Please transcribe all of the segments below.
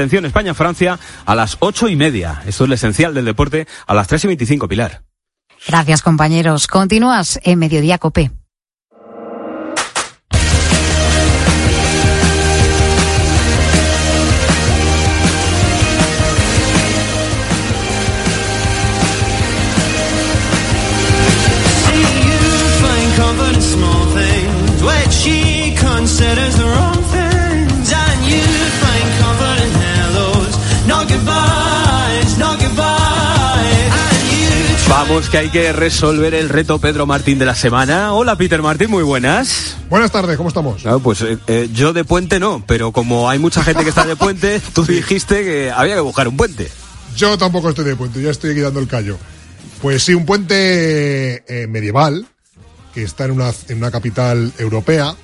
atención, España-Francia a las ocho y media. Esto es lo esencial del deporte a las tres y veinticinco, Pilar. Gracias, compañeros. Continúas en Mediodía Copé. Vamos, que hay que resolver el reto Pedro Martín de la semana. Hola, Peter Martín, muy buenas. Buenas tardes, ¿cómo estamos? Ah, pues eh, eh, yo de puente no, pero como hay mucha gente que está de puente, tú dijiste que había que buscar un puente. Yo tampoco estoy de puente, ya estoy aquí dando el callo. Pues sí, un puente eh, medieval que está en una, en una capital europea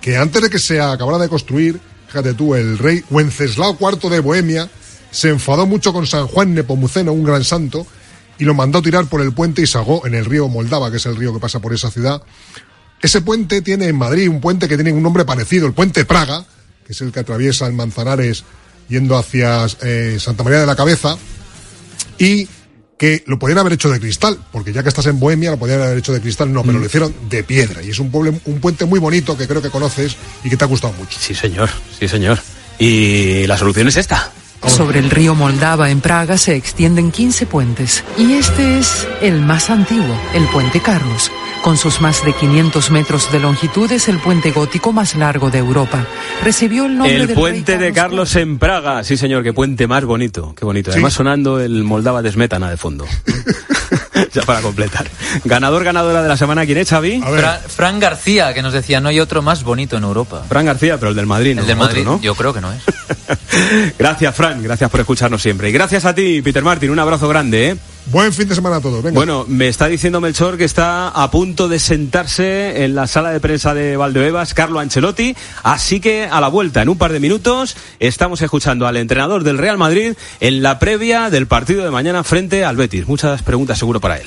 que antes de que se acabara de construir, fíjate tú, el rey Wenceslao IV de Bohemia se enfadó mucho con San Juan Nepomuceno, un gran santo, y lo mandó tirar por el puente y sagó en el río Moldava, que es el río que pasa por esa ciudad. Ese puente tiene en Madrid un puente que tiene un nombre parecido, el puente Praga, que es el que atraviesa el Manzanares yendo hacia eh, Santa María de la Cabeza, y que lo podían haber hecho de cristal, porque ya que estás en Bohemia lo podían haber hecho de cristal, no, pero lo mm. hicieron de piedra. Y es un, pueblo, un puente muy bonito que creo que conoces y que te ha gustado mucho. Sí, señor, sí, señor. Y la solución es esta. Sobre el río Moldava en Praga se extienden 15 puentes y este es el más antiguo, el puente Carlos. Con sus más de 500 metros de longitud es el puente gótico más largo de Europa. Recibió el nombre El puente de Carlos en Praga. Sí, señor, qué puente más bonito. Qué bonito. Además sonando el Moldava de Smetana de fondo. ya para completar. Ganador, ganadora de la semana, ¿quién es, Xavi? Fran García, que nos decía, no hay otro más bonito en Europa. Fran García, pero el del Madrid, ¿no? El del Madrid, ¿no? yo creo que no es. gracias, Fran, gracias por escucharnos siempre. Y gracias a ti, Peter Martin, un abrazo grande, ¿eh? Buen fin de semana a todos. Bueno, me está diciendo Melchor que está a punto de sentarse en la sala de prensa de Valdebebas, Carlo Ancelotti. Así que a la vuelta, en un par de minutos, estamos escuchando al entrenador del Real Madrid en la previa del partido de mañana frente al Betis. Muchas preguntas seguro para él.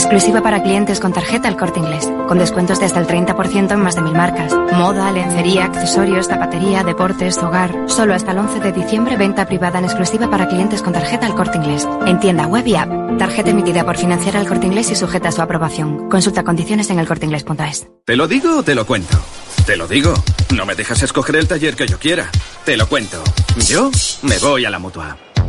Exclusiva para clientes con tarjeta El Corte Inglés, con descuentos de hasta el 30% en más de mil marcas. Moda, lencería, accesorios, zapatería, deportes, hogar. Solo hasta el 11 de diciembre venta privada en exclusiva para clientes con tarjeta El Corte Inglés. En tienda web y app. Tarjeta emitida por financiar El Corte Inglés y sujeta a su aprobación. Consulta condiciones en elcorteinglés.es. ¿Te lo digo o te lo cuento? Te lo digo. No me dejas escoger el taller que yo quiera. Te lo cuento. Yo me voy a la mutua.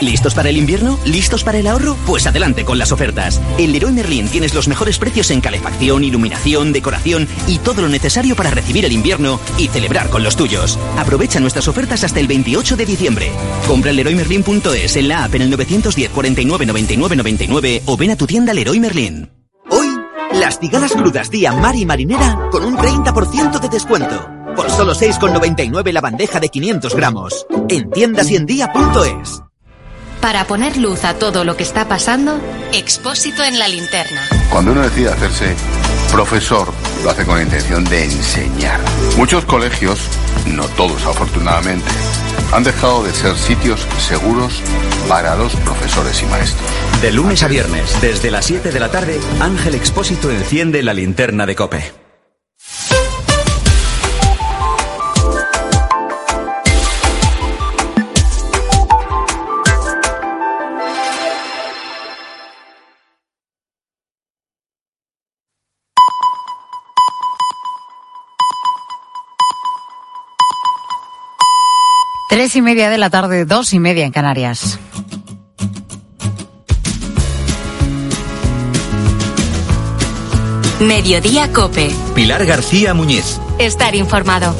¿Listos para el invierno? ¿Listos para el ahorro? Pues adelante con las ofertas. En Leroy Merlin tienes los mejores precios en calefacción, iluminación, decoración y todo lo necesario para recibir el invierno y celebrar con los tuyos. Aprovecha nuestras ofertas hasta el 28 de diciembre. Compra en leroymerlin.es en la app en el 910 49 99 99 o ven a tu tienda Leroy Merlin. Hoy, las cigalas crudas día mar y marinera con un 30% de descuento. Por solo 6,99 la bandeja de 500 gramos. En tiendas y en día.es. Para poner luz a todo lo que está pasando, Expósito en la linterna. Cuando uno decide hacerse profesor, lo hace con la intención de enseñar. Muchos colegios, no todos afortunadamente, han dejado de ser sitios seguros para los profesores y maestros. De lunes a viernes, desde las 7 de la tarde, Ángel Expósito enciende la linterna de Cope. Tres y media de la tarde, dos y media en Canarias. Mediodía Cope. Pilar García Muñiz. Estar informado.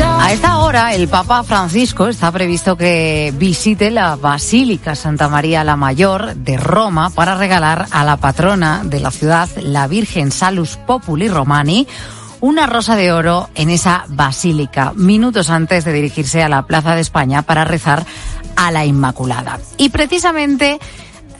A esta hora, el Papa Francisco está previsto que visite la Basílica Santa María la Mayor de Roma para regalar a la patrona de la ciudad, la Virgen Salus Populi Romani, una rosa de oro en esa basílica, minutos antes de dirigirse a la Plaza de España para rezar a la Inmaculada. Y precisamente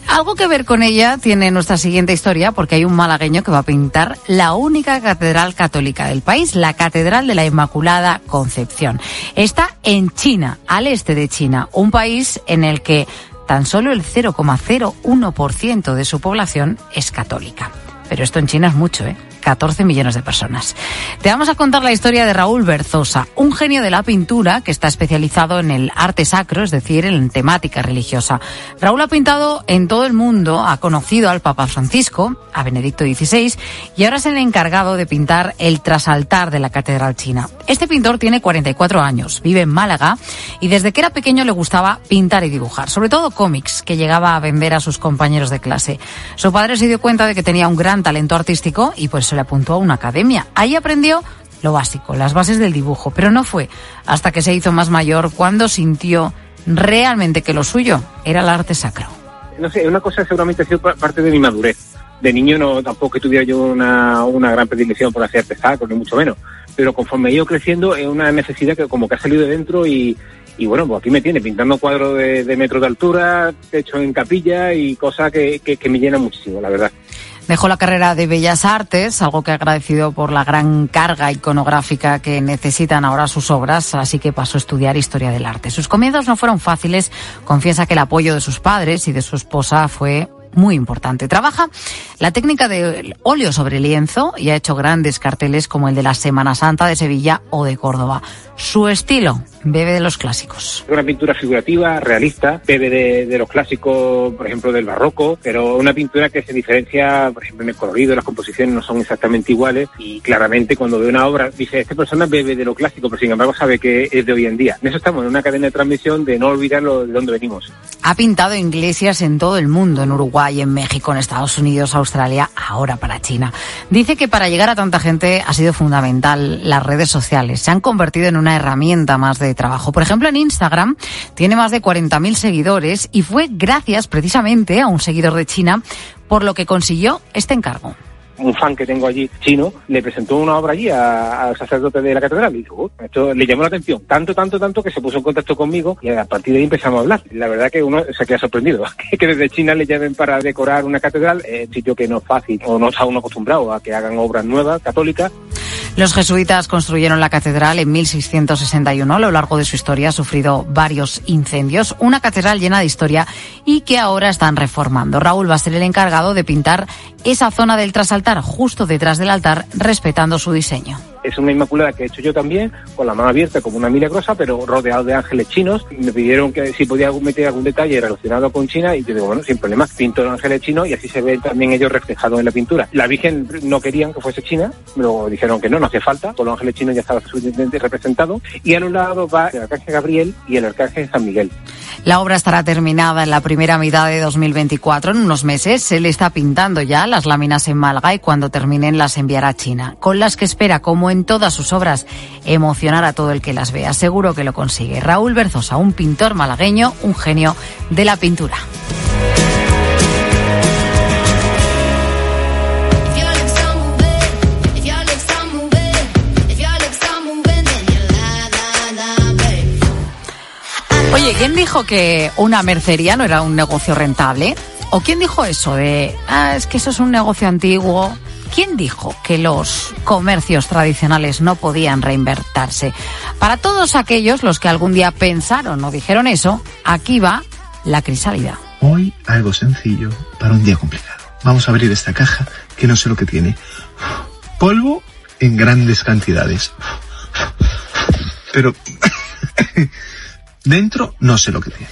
algo que ver con ella tiene nuestra siguiente historia porque hay un malagueño que va a pintar la única catedral católica del país, la Catedral de la Inmaculada Concepción. Está en China, al este de China, un país en el que tan solo el 0,01% de su población es católica. Pero esto en China es mucho, ¿eh? 14 millones de personas. Te vamos a contar la historia de Raúl Berzosa, un genio de la pintura que está especializado en el arte sacro, es decir, en temática religiosa. Raúl ha pintado en todo el mundo, ha conocido al Papa Francisco, a Benedicto XVI, y ahora es el encargado de pintar el trasaltar de la Catedral China. Este pintor tiene 44 años, vive en Málaga y desde que era pequeño le gustaba pintar y dibujar, sobre todo cómics que llegaba a vender a sus compañeros de clase. Su padre se dio cuenta de que tenía un gran talento artístico y pues se le apuntó a una academia. Ahí aprendió lo básico, las bases del dibujo, pero no fue hasta que se hizo más mayor cuando sintió realmente que lo suyo era el arte sacro. No sé, una cosa seguramente ha sido parte de mi madurez. De niño no tampoco que tuviera yo una, una gran predilección por hacer arte sacro, ni mucho menos. Pero conforme he ido creciendo es una necesidad que como que ha salido de dentro y, y bueno, pues aquí me tiene pintando cuadros de, de de altura, hecho en capilla y cosas que, que, que me llenan muchísimo, la verdad. Dejó la carrera de Bellas Artes, algo que ha agradecido por la gran carga iconográfica que necesitan ahora sus obras, así que pasó a estudiar historia del arte. Sus comienzos no fueron fáciles, confiesa que el apoyo de sus padres y de su esposa fue muy importante. Trabaja la técnica del óleo sobre lienzo y ha hecho grandes carteles como el de la Semana Santa de Sevilla o de Córdoba. Su estilo bebe de los clásicos. Una pintura figurativa, realista, bebe de, de, los clásicos, por ejemplo, del barroco, pero una pintura que se diferencia, por ejemplo, en el colorido, las composiciones no son exactamente iguales y claramente cuando ve una obra dice, esta persona bebe de lo clásico, pero sin embargo sabe que es de hoy en día. En eso estamos, en una cadena de transmisión de no olvidar lo, de dónde venimos. Ha pintado iglesias en todo el mundo, en Uruguay, en México, en Estados Unidos, Australia, ahora para China. Dice que para llegar a tanta gente ha sido fundamental las redes sociales. Se han convertido en una herramienta más de trabajo. Por ejemplo, en Instagram tiene más de 40.000 seguidores y fue gracias precisamente a un seguidor de China por lo que consiguió este encargo un fan que tengo allí chino le presentó una obra allí al sacerdote de la catedral y dijo, esto le llamó la atención tanto, tanto, tanto que se puso en contacto conmigo y a partir de ahí empezamos a hablar. La verdad que uno se queda sorprendido que desde China le llamen para decorar una catedral, sitio que no es fácil o no está uno acostumbrado a que hagan obras nuevas, católicas. Los jesuitas construyeron la catedral en 1661. A lo largo de su historia ha sufrido varios incendios. Una catedral llena de historia y que ahora están reformando. Raúl va a ser el encargado de pintar esa zona del trasaltar justo detrás del altar, respetando su diseño. Es una inmaculada que he hecho yo también, con la mano abierta como una milagrosa, pero rodeado de ángeles chinos. Me pidieron que si podía meter algún detalle relacionado con China y yo digo, bueno, sin problema, pinto los ángeles chinos y así se ven también ellos reflejados en la pintura. La Virgen no querían que fuese china, luego dijeron que no, no hace falta, con los ángeles chinos ya estaba suficientemente representado. Y a un lado va el arcángel Gabriel y el arcángel San Miguel. La obra estará terminada en la primera mitad de 2024, en unos meses. Se le está pintando ya las láminas en Málaga y cuando terminen las enviará a China, con las que espera, como en todas sus obras, emocionar a todo el que las vea. Seguro que lo consigue. Raúl Berzosa, un pintor malagueño, un genio de la pintura. Oye, ¿quién dijo que una mercería no era un negocio rentable? ¿O quién dijo eso de, ah, es que eso es un negocio antiguo? ¿Quién dijo que los comercios tradicionales no podían reinvertirse? Para todos aquellos los que algún día pensaron o dijeron eso, aquí va la crisálida. Hoy algo sencillo para un día complicado. Vamos a abrir esta caja que no sé lo que tiene. Polvo en grandes cantidades. Pero Dentro no sé lo que tiene.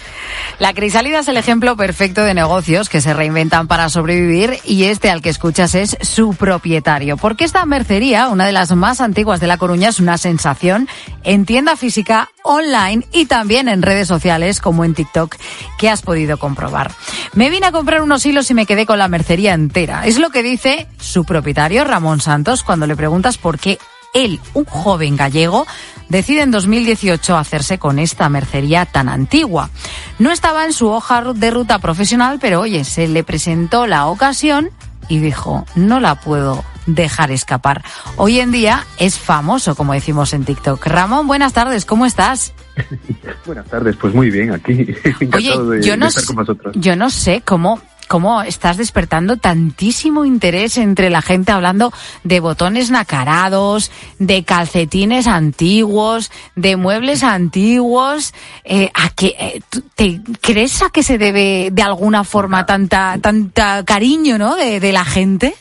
La crisálida es el ejemplo perfecto de negocios que se reinventan para sobrevivir y este al que escuchas es su propietario. Porque esta mercería, una de las más antiguas de La Coruña, es una sensación en tienda física, online y también en redes sociales como en TikTok que has podido comprobar. Me vine a comprar unos hilos y me quedé con la mercería entera. Es lo que dice su propietario Ramón Santos cuando le preguntas por qué él, un joven gallego, decide en 2018 hacerse con esta mercería tan antigua. No estaba en su hoja de ruta profesional, pero oye, se le presentó la ocasión y dijo, no la puedo dejar escapar. Hoy en día es famoso, como decimos en TikTok. Ramón, buenas tardes, ¿cómo estás? Buenas tardes, pues muy bien, aquí. Encantado Oye, de, yo de no, estar sé- con vosotros. yo no sé cómo, cómo estás despertando tantísimo interés entre la gente hablando de botones nacarados, de calcetines antiguos, de muebles antiguos. Eh, ¿a qué, eh, ¿Te crees a que se debe de alguna forma tanta, tanta cariño ¿no? de la gente?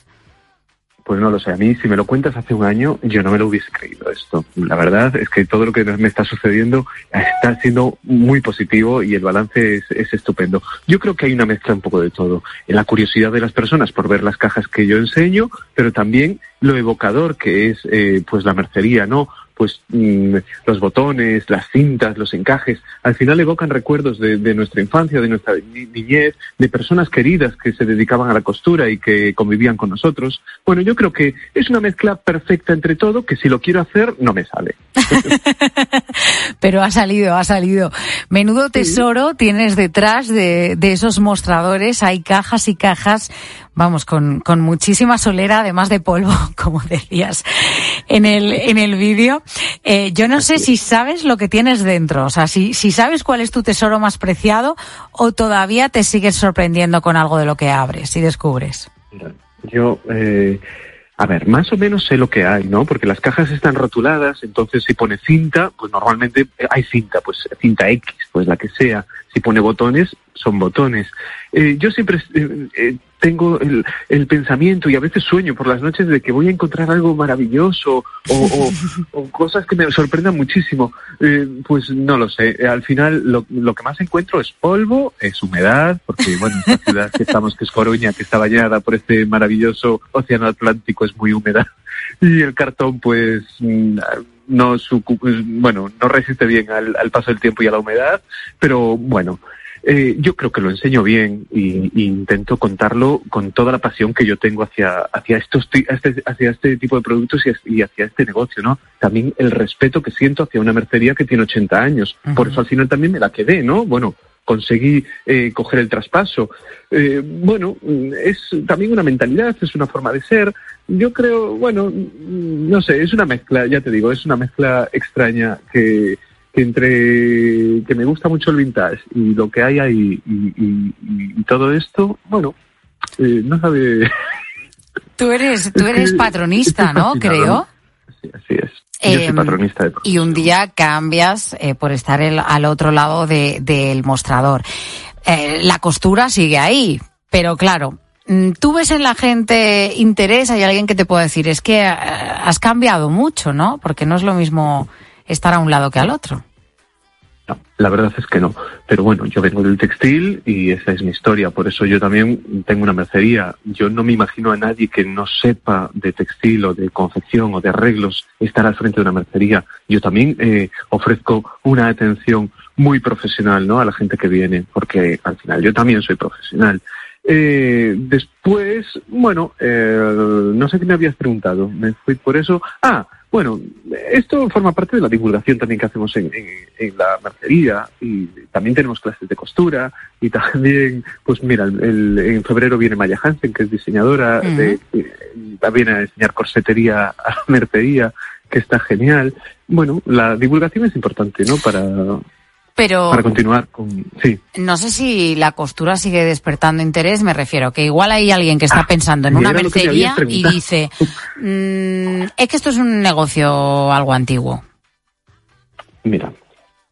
Pues no lo sé, a mí si me lo cuentas hace un año yo no me lo hubiese creído esto. La verdad es que todo lo que me está sucediendo está siendo muy positivo y el balance es, es estupendo. Yo creo que hay una mezcla un poco de todo. En la curiosidad de las personas por ver las cajas que yo enseño, pero también lo evocador que es eh, pues la mercería, ¿no? Pues mm, los botones, las cintas, los encajes, al final evocan recuerdos de, de nuestra infancia, de nuestra ni- niñez, de personas queridas que se dedicaban a la costura y que convivían con nosotros. Bueno, yo creo que es una mezcla perfecta entre todo que si lo quiero hacer no me sale. Pero ha salido, ha salido. Menudo tesoro tienes detrás de, de esos mostradores. Hay cajas y cajas, vamos, con, con muchísima solera, además de polvo, como decías en el, en el vídeo. Eh, yo no sé si sabes lo que tienes dentro, o sea, si, si sabes cuál es tu tesoro más preciado o todavía te sigues sorprendiendo con algo de lo que abres y descubres. Yo, eh, a ver, más o menos sé lo que hay, ¿no? Porque las cajas están rotuladas, entonces si pone cinta, pues normalmente hay cinta, pues cinta X, pues la que sea. Si pone botones, son botones. Eh, yo siempre eh, eh, tengo el, el pensamiento y a veces sueño por las noches de que voy a encontrar algo maravilloso o, o- o cosas que me sorprendan muchísimo. Eh, pues no lo sé. Eh, Al final lo, lo que más encuentro es polvo, es humedad, porque bueno, esta ciudad que estamos, que es Coruña, que está bañada por este maravilloso océano Atlántico, es muy húmeda. Y el cartón, pues, mm, no sucu- bueno, no resiste bien al, al paso del tiempo y a la humedad, pero bueno, eh, yo creo que lo enseño bien y, y intento contarlo con toda la pasión que yo tengo hacia, hacia, estos, este, hacia este tipo de productos y hacia este negocio, ¿no? También el respeto que siento hacia una mercería que tiene 80 años. Por eso al final también me la quedé, ¿no? Bueno, conseguí eh, coger el traspaso. Eh, bueno, mm, es también una mentalidad, es una forma de ser. Yo creo, bueno, mm, no sé, es una mezcla, ya te digo, es una mezcla extraña que, que entre que me gusta mucho el vintage y lo que hay ahí y, y- y- y todo esto, bueno, eh, no sabe. Tú eres, tú eres patronista, ¿no? Creo. ¿no? Así es. Yo soy Em, patronista de y un día cambias eh, por estar el- al otro lado de- del mostrador. Eh, la costura sigue ahí, pero claro, mm, tú ves en la gente interés, hay alguien que te puede decir, es que has cambiado mucho, ¿no? Porque no es lo mismo estar a un lado que al otro. La verdad es que no. Pero bueno, yo vengo del textil y esa es mi historia. Por eso yo también tengo una mercería. Yo no me imagino a nadie que no sepa de textil o de confección o de arreglos estar al frente de una mercería. Yo también eh, ofrezco una atención muy profesional ¿no? a la gente que viene, porque al final yo también soy profesional. Eh, después, bueno, eh, no sé qué me habías preguntado. Me fui por eso. Ah, bueno, esto forma parte de la divulgación también que hacemos en, en- en la mercería y también tenemos clases de costura y también, pues mira, el- el- en febrero viene Maya Hansen, que es diseñadora, Ujú. de, eh, viene a enseñar corsetería a la mercería, que está genial. Bueno, la divulgación es importante, ¿no? Para, Pero para continuar con... Sí. no sé si la costura sigue despertando interés, me refiero, que igual hay alguien que está pensando en una mercería y dice, "Mm, es que esto es un negocio algo antiguo. Mira,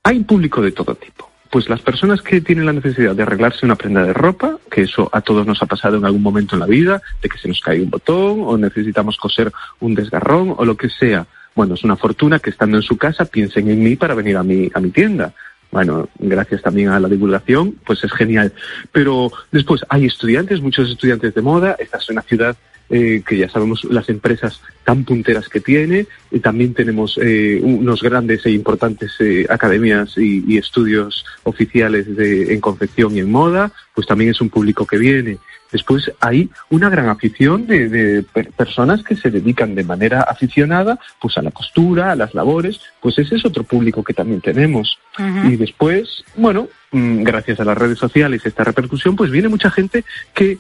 hay público de todo tipo. Pues las personas que tienen la necesidad de arreglarse una prenda de ropa, que eso a todos nos ha pasado en algún momento en la vida, de que se nos cae un botón o necesitamos coser un desgarrón o lo que sea. Bueno, es una fortuna que estando en su casa piensen en mí para venir a mi, a mi tienda. Bueno, gracias también a la divulgación, pues es genial. Pero después hay estudiantes, muchos estudiantes de moda, esta es una ciudad eh, que ya sabemos las empresas tan punteras que tiene, y también tenemos eh, unos grandes e importantes eh, academias y, y, estudios oficiales de, en confección y en moda, pues también es un público que viene. Después hay una gran afición de, de personas que se dedican de manera aficionada pues a la costura, a las labores, pues ese es otro público que también tenemos. Uh -huh. Y después, bueno, mm, gracias a las redes sociales y esta repercusión, pues viene mucha gente que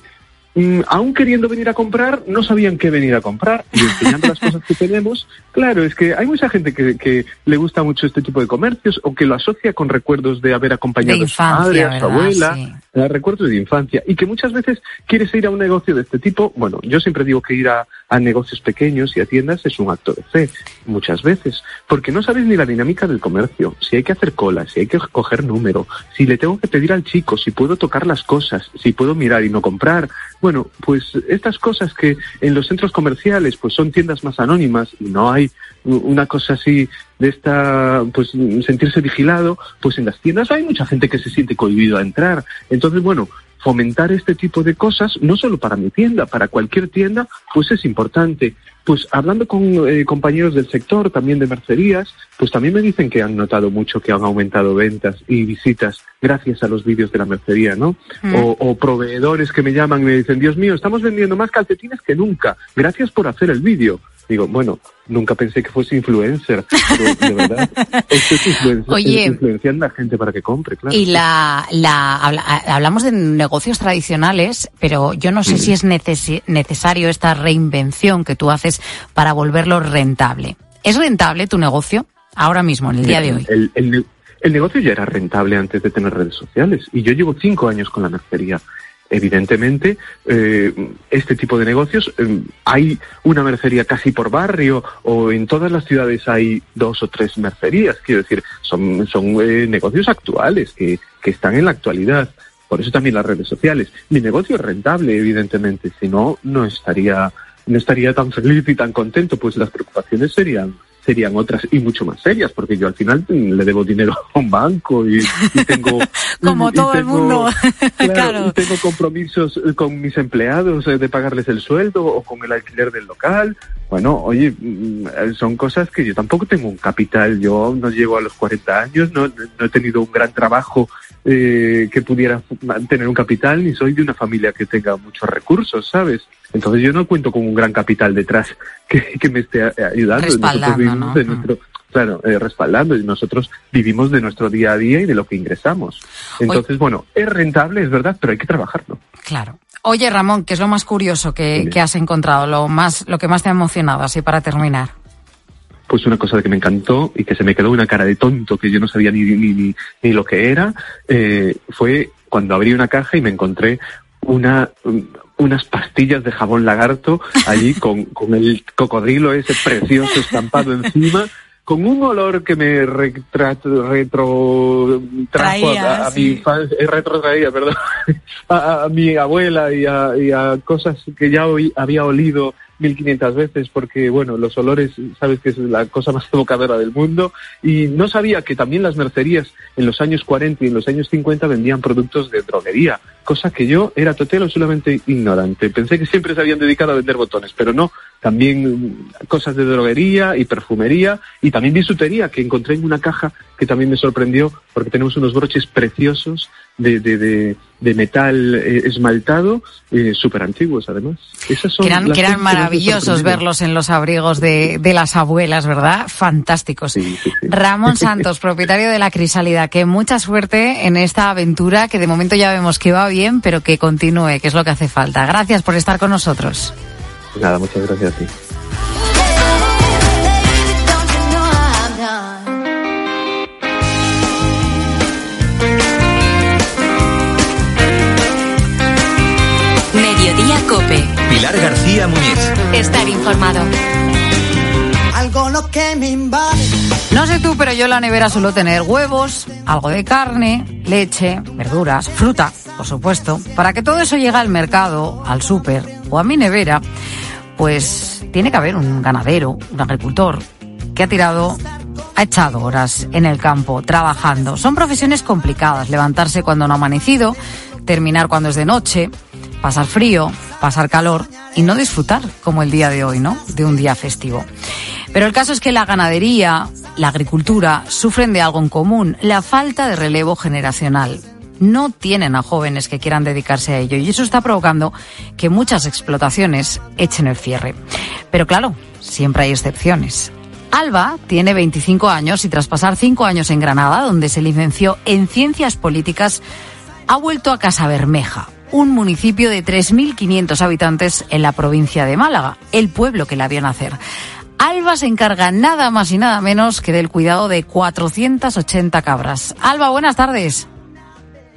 mm, aún queriendo venir a comprar, no sabían qué venir a comprar y enseñando las cosas que tenemos. Claro, es que hay mucha gente que, que, le gusta mucho este tipo de comercios o que lo asocia con recuerdos de haber acompañado de infancia, a su madre, a su abuela. Sí recuerdos de infancia y que muchas veces quieres ir a un negocio de este tipo. Bueno, yo siempre digo que ir a, a, negocios pequeños y a tiendas es un acto de fe, muchas veces, porque no sabes ni la dinámica del comercio, si hay que hacer cola, si hay que coger número, si le tengo que pedir al chico, si puedo tocar las cosas, si puedo mirar y no comprar. Bueno, pues estas cosas que en los centros comerciales pues son tiendas más anónimas y no hay una cosa así de esta, pues sentirse vigilado, pues en las tiendas hay mucha gente que se siente cohibido a entrar. Entonces, bueno, fomentar este tipo de cosas, no solo para mi tienda, para cualquier tienda, pues es importante. Pues hablando con eh, compañeros del sector, también de mercerías, pues también me dicen que han notado mucho que han aumentado ventas y visitas gracias a los vídeos de la mercería, ¿no? Mm. O, o, proveedores que me llaman y me dicen, Dios mío, estamos vendiendo más calcetines que nunca, gracias por hacer el vídeo. Digo, bueno, nunca pensé que fuese influencer, pero de verdad, esto es, influencia, Oye, es influenciando a la gente para que compre, claro. Y la, la habla, hablamos de negocios tradicionales, pero yo no sé mm. si es neces necesario esta reinvención que tú haces para volverlo rentable. ¿Es rentable tu negocio ahora mismo, en el día de hoy? El, el, el negocio ya era rentable antes de tener redes sociales y yo llevo cinco años con la mercería evidentemente, eh, este tipo de negocios, eh, hay una mercería casi por barrio o en todas las ciudades hay dos o tres mercerías. Quiero decir, son, son eh, negocios actuales que, que están en la actualidad. Por eso también las redes sociales. Mi negocio es rentable, evidentemente. Si no, no estaría, no estaría tan feliz y tan contento. Pues las preocupaciones serían serían otras y mucho más serias, porque yo al final le debo dinero a un banco y, y tengo... Como y todo tengo, el mundo, claro, claro. Y tengo compromisos con mis empleados eh, de pagarles el sueldo o con el alquiler del local. Bueno, oye, mm, son cosas que yo tampoco tengo un capital. Yo no llego a los 40 años, no, no he tenido un gran trabajo eh, que pudiera tener un capital, ni soy de una familia que tenga muchos recursos, ¿sabes? Entonces yo no cuento con un gran capital detrás que, que me esté ayudando. Respaldando, nosotros ¿no? de nuestro, claro, eh, respaldando y nosotros vivimos de nuestro día a día y de lo que ingresamos. Entonces, Oye, bueno, es rentable, es verdad, pero hay que trabajarlo. Claro. Oye, Ramón, ¿qué es lo más curioso que, que has encontrado? Lo más, lo que más te ha emocionado, así para terminar pues una cosa que me encantó y que se me quedó una cara de tonto que yo no sabía ni, ni, ni, ni lo que era, eh, fue cuando abrí una caja y me encontré una, unas pastillas de jabón lagarto allí con, con el cocodrilo ese precioso estampado encima con un olor que me retrato, retro trajo a, a, sí. mi infancia, eh, retrotraía, perdón, a, a, mi abuela y a, y a cosas que ya hoy había olido 1500 veces porque, bueno, los olores, sabes que es la cosa más evocadora del mundo y no sabía que también las mercerías en los años 40 y en los años 50 vendían productos de droguería, cosa que yo era total o solamente ignorante. Pensé que siempre se habían dedicado a vender botones, pero no, también cosas de droguería y perfumería y también bisutería que encontré en una caja que también me sorprendió porque tenemos unos broches preciosos de, de, de, de metal eh, esmaltado, eh, súper antiguos además. Esas son que eran, que eran maravillosos verlos en los abrigos de, de, las abuelas, ¿verdad? Fantásticos. Sí, sí, sí. Ramón Santos, propietario de La Crisálida, que mucha suerte en esta aventura que de momento ya vemos que va bien, pero que continúe, que es lo que hace falta. Gracias por estar con nosotros. Nada, muchas gracias a ti. Mediodía Cope. Pilar García Muñiz. Estar informado. Algo lo que me invade. No sé tú, pero yo en la nevera suelo tener huevos, algo de carne, leche, verduras, fruta, por supuesto. Para que todo eso llegue al mercado, al súper o a mi nevera, pues tiene que haber un ganadero, un agricultor, que ha tirado ha echado horas en el campo trabajando. Son profesiones complicadas, levantarse cuando no ha amanecido, terminar cuando es de noche, pasar frío, pasar calor y no disfrutar como el día de hoy, ¿no? De un día festivo. Pero el caso es que la ganadería, la agricultura sufren de algo en común, la falta de relevo generacional. No tienen a jóvenes que quieran dedicarse a ello y eso está provocando que muchas explotaciones echen el cierre. Pero claro, siempre hay excepciones. Alba tiene 25 años y tras pasar cinco años en Granada, donde se licenció en Ciencias Políticas, ha vuelto a Casa Bermeja, un municipio de 3.500 habitantes en la provincia de Málaga, el pueblo que la vio nacer. Alba se encarga nada más y nada menos que del cuidado de 480 cabras. Alba, buenas tardes.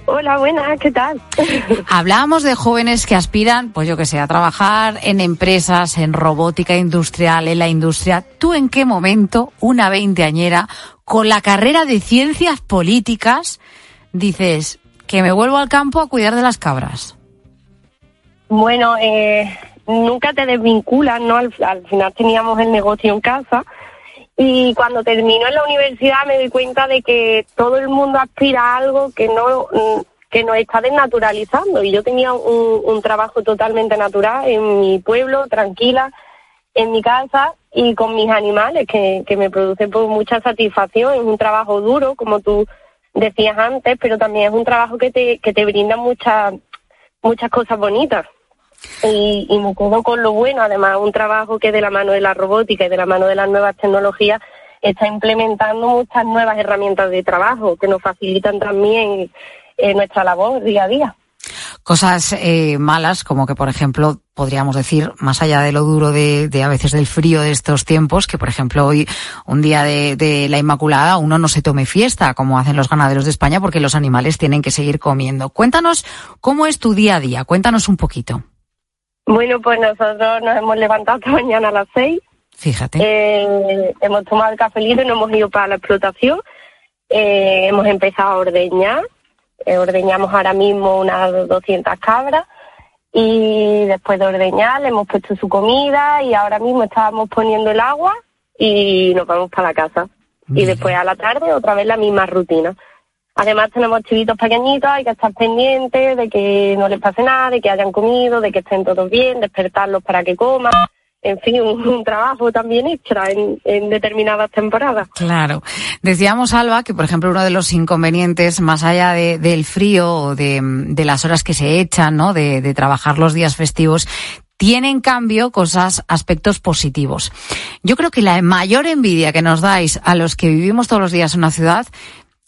Hola, buenas, ¿qué tal? Hablábamos de jóvenes que aspiran, pues yo que sé, a trabajar en empresas, en robótica industrial, en la industria. ¿Tú en qué momento, una veinteañera, con la carrera de ciencias políticas, dices que me vuelvo al campo a cuidar de las cabras? Bueno, eh, nunca te desvinculas, ¿no? Al, final teníamos el negocio en casa y cuando termino en la universidad me doy cuenta de que todo el mundo aspira a algo que no que nos está desnaturalizando. Y yo tenía un, trabajo totalmente natural en mi pueblo, tranquila, en mi casa y con mis animales que, que me produce pues, mucha satisfacción, es un trabajo duro como tú decías antes, pero también es un trabajo que te, que te brinda muchas muchas cosas bonitas y, y me quedo con lo bueno, además un trabajo que de la mano de la robótica y de la mano de las nuevas tecnologías está implementando muchas nuevas herramientas de trabajo que nos facilitan también eh, nuestra labor día a día. Cosas eh, malas, como que, por ejemplo, podríamos decir, más allá de lo duro de, de, a veces del frío de estos tiempos, que por ejemplo hoy, un día de, de, la Inmaculada, uno no se tome fiesta, como hacen los ganaderos de España, porque los animales tienen que seguir comiendo. Cuéntanos cómo es tu día a día, cuéntanos un poquito. Bueno, pues nosotros nos hemos levantado esta mañana a las seis. Fíjate. Eh, hemos tomado el cafelito y nos hemos ido para la explotación. Eh, hemos empezado a ordeñar. Eh, ordeñamos ahora mismo unas 200 cabras. Y después de ordeñar le hemos puesto su comida y ahora mismo estábamos poniendo el agua y nos vamos para la casa. Y después a la tarde otra vez la misma rutina. Además tenemos chivitos pequeñitos, hay que estar pendientes de que no les pase nada, de que hayan comido, de que estén todos bien, despertarlos para que coman. En fin, un, trabajo también extra en, determinadas temporadas. Claro. Decíamos, Alba, que por ejemplo uno de los inconvenientes, más allá del frío o de, las horas que se echan, ¿no? De, de trabajar los días festivos, tiene en cambio cosas, aspectos positivos. Yo creo que la mayor envidia que nos dais a los que vivimos todos los días en una ciudad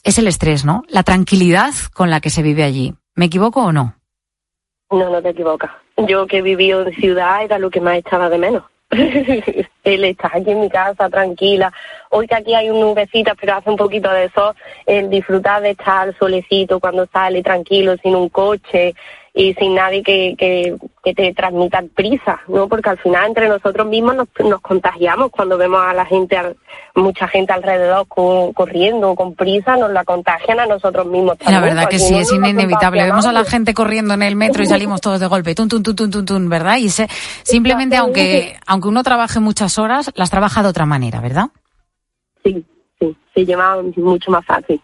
es el estrés, ¿no? La tranquilidad con la que se vive allí. ¿Me equivoco o no? No, no te equivocas. Yo que vivido en ciudad era lo que más echaba de menos. el estar aquí en mi casa tranquila. Hoy que aquí hay un nubecita, pero hace un poquito de sol, el disfrutar de estar solecito cuando sale tranquilo, sin un coche, y sin nadie que, que, que, te transmita prisa, ¿no? Porque al final entre nosotros mismos nos, nos contagiamos cuando vemos a la gente, mucha gente alrededor corriendo con prisa, nos la contagian a nosotros mismos. La verdad que sí, es inevitable. Vemos a la gente corriendo en el metro y salimos todos de golpe, tun, tun, tun, tun, tun, ¿verdad? Y se, simplemente aunque, aunque uno trabaje muchas horas, las trabaja de otra manera, ¿verdad? Sí, sí, se lleva mucho más fácil.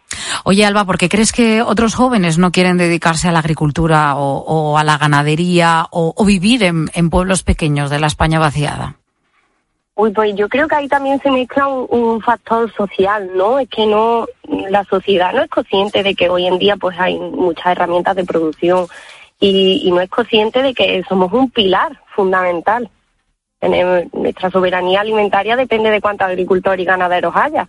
Oye, Alba, ¿por qué crees que otros jóvenes no quieren dedicarse a la agricultura o, a la ganadería o, vivir en, pueblos pequeños de la España vaciada? Uy, pues yo creo que ahí también se mezcla un, factor social, ¿no? Es que no, la sociedad no es consciente de que hoy en día pues hay muchas herramientas de producción y, y no es consciente de que somos un pilar fundamental. En nuestra soberanía alimentaria depende de cuántos agricultores y ganaderos haya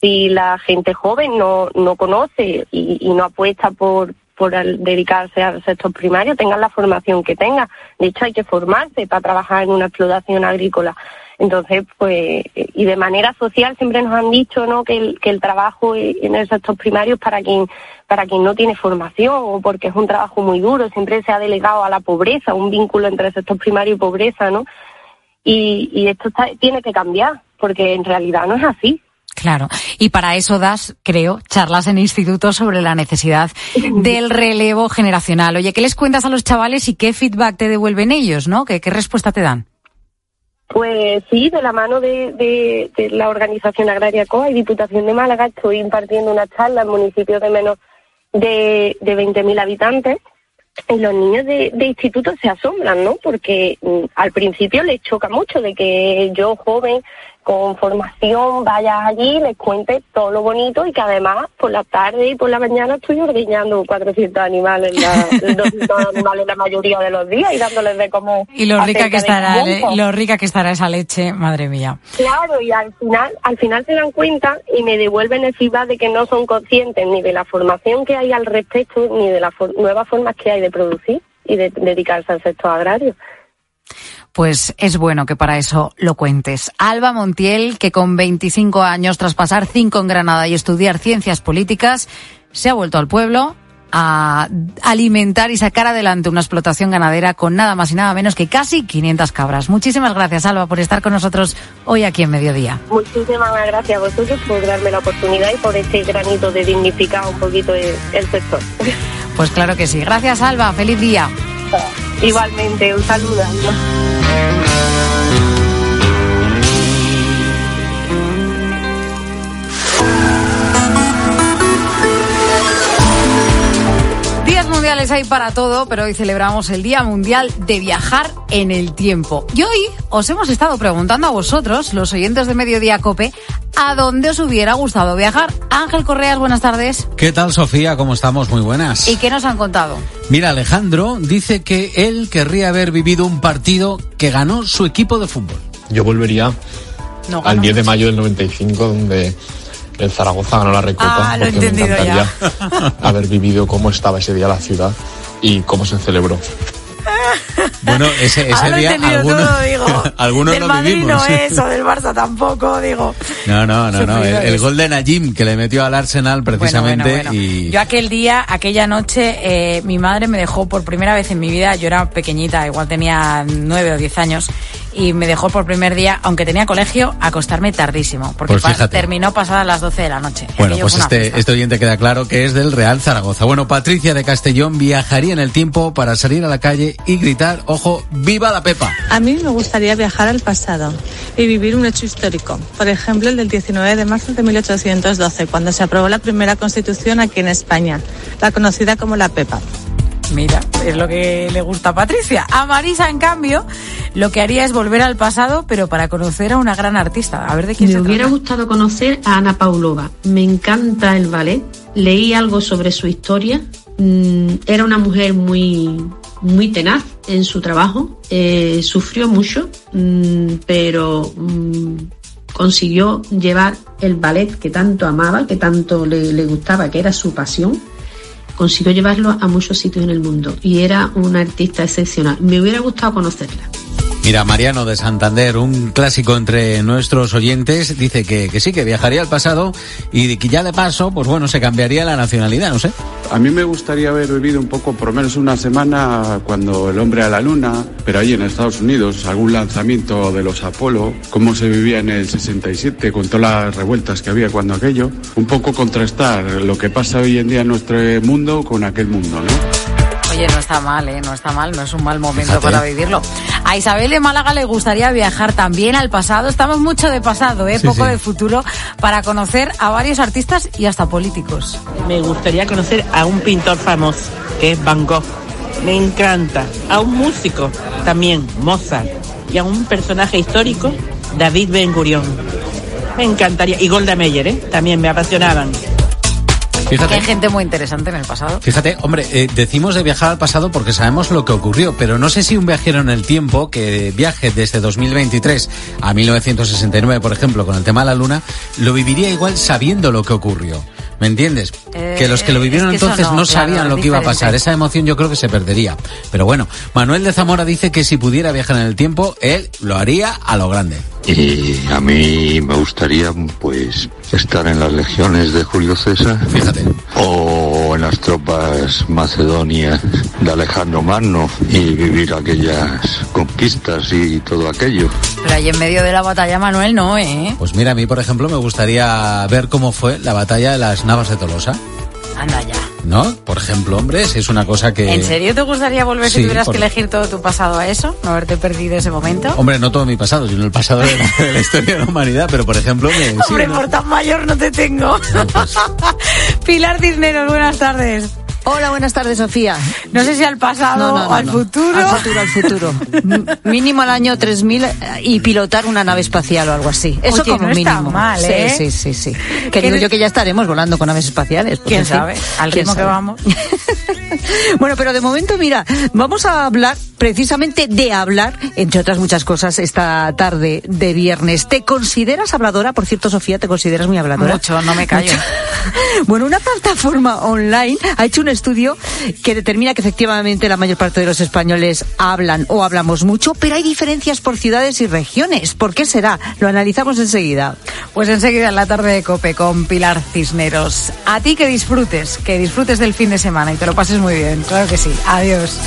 si la gente joven no, no conoce y, no apuesta por, por dedicarse al sector primario, tengan la formación que tenga. De hecho, hay que formarse para trabajar en una explotación agrícola. Entonces, pues, y de manera social siempre nos han dicho, ¿no? Que el, que el trabajo en el sector primario es para quien, para quien no tiene formación o porque es un trabajo muy duro. Siempre se ha delegado a la pobreza, un vínculo entre el sector primario y pobreza, ¿no? Y, y esto tiene que cambiar, porque en realidad no es así. Claro. Y para eso das, creo, charlas en institutos sobre la necesidad del relevo generacional. Oye, ¿qué les cuentas a los chavales y qué feedback te devuelven ellos, no? ¿Qué, qué respuesta te dan? Pues sí, de la mano de, de, de la organización agraria COA y Diputación de Málaga estoy impartiendo una charla en municipios de menos de, de 20.000 habitantes y los niños de, de instituto se asombran, ¿no? Porque mm, al principio les choca mucho de que yo, joven, con formación, vaya allí, les cuente todo lo bonito y que además por la tarde y por la mañana estoy ordeñando 400 animales, la, 200 animales la mayoría de los días y dándoles de comer. Y lo rica que estará, eh, lo rica que estará esa leche, madre mía. Claro, y al final, al final se dan cuenta y me devuelven el feedback de que no son conscientes ni de la formación que hay al respecto, ni de las for- nuevas formas que hay de producir y de dedicarse al sector agrario. Pues es bueno que para eso lo cuentes. Alba Montiel, que con 25 años, tras pasar 5 en Granada y estudiar ciencias políticas, se ha vuelto al pueblo a alimentar y sacar adelante una explotación ganadera con nada más y nada menos que casi 500 cabras. Muchísimas gracias, Alba, por estar con nosotros hoy aquí en Mediodía. Muchísimas gracias a vosotros por darme la oportunidad y por este granito de dignificar un poquito el, el sector. Pues claro que sí. Gracias, Alba. Feliz día. Igualmente, un saludo. Días mundiales hay para todo, pero hoy celebramos el Día Mundial de Viajar en el Tiempo. Y hoy os hemos estado preguntando a vosotros, los oyentes de Mediodía Cope, a dónde os hubiera gustado viajar. Ángel Correas, buenas tardes. ¿Qué tal, Sofía? ¿Cómo estamos? Muy buenas. ¿Y qué nos han contado? Mira, Alejandro dice que él querría haber vivido un partido que ganó su equipo de fútbol. Yo volvería No, al 10 de mayo del 95, donde el Zaragoza ganó la Recopa. Ah, lo he porque me entendido ya. encantaría haber vivido cómo estaba ese día la ciudad y cómo se celebró. Bueno, ese, ese día algunos, todo, digo. algunos Del lo Madrid vivimos. no es, o del Barça tampoco, digo. No, no, no, no. El, el gol de Najim que le metió al Arsenal precisamente Bueno, bueno, bueno. y Yo aquel día, aquella noche, eh, mi madre me dejó por primera vez en mi vida, yo era pequeñita, igual tenía nueve o diez años, y me dejó por primer día, aunque tenía colegio, acostarme tardísimo, porque Pues pa- terminó pasadas las 12 de la noche. Bueno, Aquello pues este, este oyente queda claro que es del Real Zaragoza. Bueno, Patricia de Castellón viajaría en el tiempo para salir a la calle y gritar, ojo, ¡viva la Pepa! A mí me gustaría viajar al pasado y vivir un hecho histórico. Por ejemplo, el del 19 de marzo de 1812, cuando se aprobó la primera constitución aquí en España, la conocida como la PEPA. Mira, es lo que le gusta a Patricia. A Marisa, en cambio, lo que haría es volver al pasado, pero para conocer a una gran artista. A ver de quién Me se hubiera trata. gustado conocer a Ana Paulova. Me encanta el ballet. Leí algo sobre su historia. Mm, era una mujer muy, muy tenaz en su trabajo. Eh, sufrió mucho, mm, pero mm, consiguió llevar el ballet que tanto amaba, que tanto le, gustaba, que era su pasión. Consiguió llevarlo a muchos sitios en el mundo y era una artista excepcional. Me hubiera gustado conocerla. Mira, Mariano de Santander, un clásico entre nuestros oyentes, dice que, que sí, que viajaría al pasado y que ya de paso, pues bueno, se cambiaría la nacionalidad, no sé. A mí me gustaría haber vivido un poco, por lo menos una semana, cuando el hombre a la luna, pero ahí en Estados Unidos, algún lanzamiento de los Apolo, cómo se vivía en el 67, con todas las revueltas que había cuando aquello, un poco contrastar lo que pasa hoy en día en nuestro mundo con aquel mundo, ¿no? Oye, no está mal, ¿eh? No está mal, no es un mal momento Fíjate. para vivirlo. A Isabel de Málaga le gustaría viajar también al pasado. Estamos mucho de pasado, ¿eh? Sí, Poco sí. de futuro, para conocer a varios artistas y hasta políticos. Me gustaría conocer a un pintor famoso, que es Van Gogh. Me encanta. A un músico, también, Mozart. Y a un personaje histórico, David Ben Gurion. Me encantaría. Y Golda Meir, ¿eh? También me apasionaban. Fíjate. Hay gente muy interesante en el pasado. Fíjate, hombre, eh, decimos de viajar al pasado porque sabemos lo que ocurrió, pero no sé si un viajero en el tiempo que viaje desde 2023 a 1969, por ejemplo, con el tema de la luna, lo viviría igual sabiendo lo que ocurrió. ¿Me entiendes? Eh, que los que lo vivieron es que eso entonces no, no, claro, sabían lo que iba a pasar. Esa emoción yo creo que se perdería. Pero bueno, Manuel de Zamora dice que si pudiera viajar en el tiempo, él lo haría a lo grande. Y a mí me gustaría, pues, estar en las legiones de Julio César. Fíjate. O en las tropas macedonias de Alejandro Magno y vivir aquellas conquistas y todo aquello. Pero ahí en medio de la batalla, Manuel, no, ¿eh? Pues mira, a mí, por ejemplo, me gustaría ver cómo fue la batalla de las Navas de Tolosa. Anda ya. ¿no? Por ejemplo, hombres, es una cosa que... ¿En serio te gustaría volver Sí, si tuvieras por- que elegir todo tu pasado a eso? ¿No haberte perdido ese momento? Hombre, no todo mi pasado, sino el pasado de la, de la historia de la humanidad, pero por ejemplo, me, sí, Hombre, ¿no? por tan mayor no te tengo. Pilar Cisneros, buenas tardes. Hola, buenas tardes, Sofía. No sé si al pasado No, no, no, o al no. futuro. Al futuro, al futuro. Mínimo al año 3000 y pilotar una nave espacial o algo así. Eso Oye, como no está mínimo. mal, Sí, ¿eh? Sí, sí, sí. Que digo yo que ya estaremos volando con naves espaciales. pues, ¿Quién sabe? Al ¿quién ritmo que sabe? vamos. Bueno, pero de momento, mira, vamos a hablar precisamente de hablar, entre otras muchas cosas, esta tarde de viernes. ¿Te consideras habladora? Por cierto, Sofía, ¿te consideras muy habladora? Mucho, no me callo. Mucho. Bueno, una plataforma online ha hecho un estudio que determina que efectivamente la mayor parte de los españoles hablan o hablamos mucho, pero hay diferencias por ciudades y regiones. ¿Por qué será? Lo analizamos enseguida. Pues enseguida en la tarde de Cope con Pilar Cisneros. A ti que disfrutes, que disfrutes del fin de semana y te lo pases muy bien. Claro que sí. Adiós.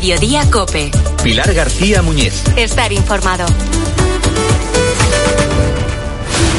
Mediodía Cope. Pilar García Muñiz. Estar informado.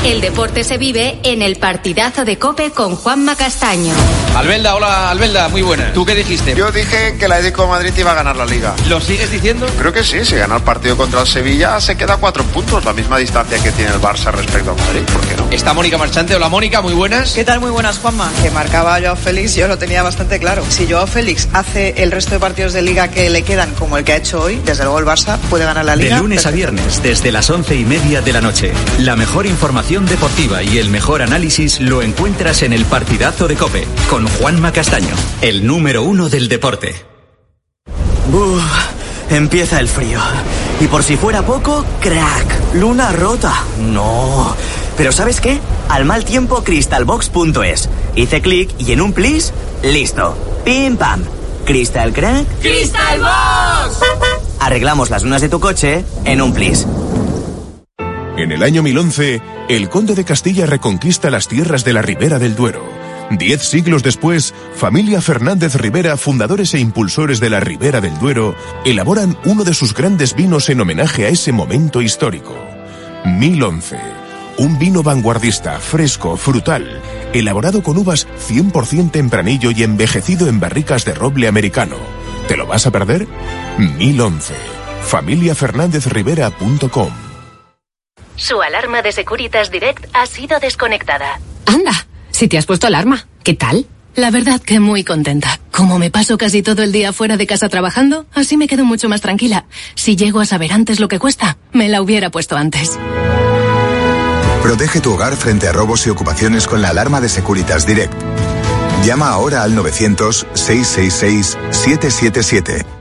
El deporte se vive en el partidazo de Cope con Juanma Castaño. Albelda, hola Albelda, muy buena. ¿Tú qué dijiste? Yo dije que Atlético de Madrid iba a ganar la liga. ¿Lo sigues diciendo? Creo que sí, si gana el partido contra el Sevilla se queda a cuatro puntos, la misma distancia que tiene el Barça respecto al Madrid, ¿por qué no? Está Mónica Marchante. Hola Mónica, muy buenas. ¿Qué tal? Muy buenas, Juanma. Que marcaba a Joao Félix, yo lo tenía bastante claro. Si Joao Félix hace el resto de partidos de liga que le quedan como el que ha hecho hoy, desde luego el Barça puede ganar la De liga. lunes a viernes, desde las once y media de la noche. La mejor información deportiva y el mejor análisis lo encuentras en el partidazo de Cope con Juanma Castaño, el número uno del deporte. Uf, empieza el frío. Y por si fuera poco, crack, luna rota. No. Pero ¿sabes qué? Al mal tiempo, crystalbox.es. Hice clic y en un plis, listo. Pim pam. Crystal crack. ¡Crystal Box! Arreglamos las lunas de tu coche en un plis. En el año 1011, el conde de Castilla reconquista las tierras de la Ribera del Duero. Diez siglos después, familia Fernández Rivera, fundadores e impulsores de la Ribera del Duero, elaboran uno de sus grandes vinos en homenaje a ese momento histórico. 1011. Un vino vanguardista, fresco, frutal, elaborado con uvas 100% tempranillo y envejecido en barricas de roble americano. ¿Te lo vas a perder? 1011. familiafernándezrivera.com Su alarma de Securitas Direct ha sido desconectada. Anda, si te has puesto alarma, ¿qué tal? La verdad que muy contenta. Como me paso casi todo el día fuera de casa trabajando, así me quedo mucho más tranquila. Si llego a saber antes lo que cuesta, me la hubiera puesto antes. Protege tu hogar frente a robos y ocupaciones con la alarma de Securitas Direct. Llama ahora al 900-666-777.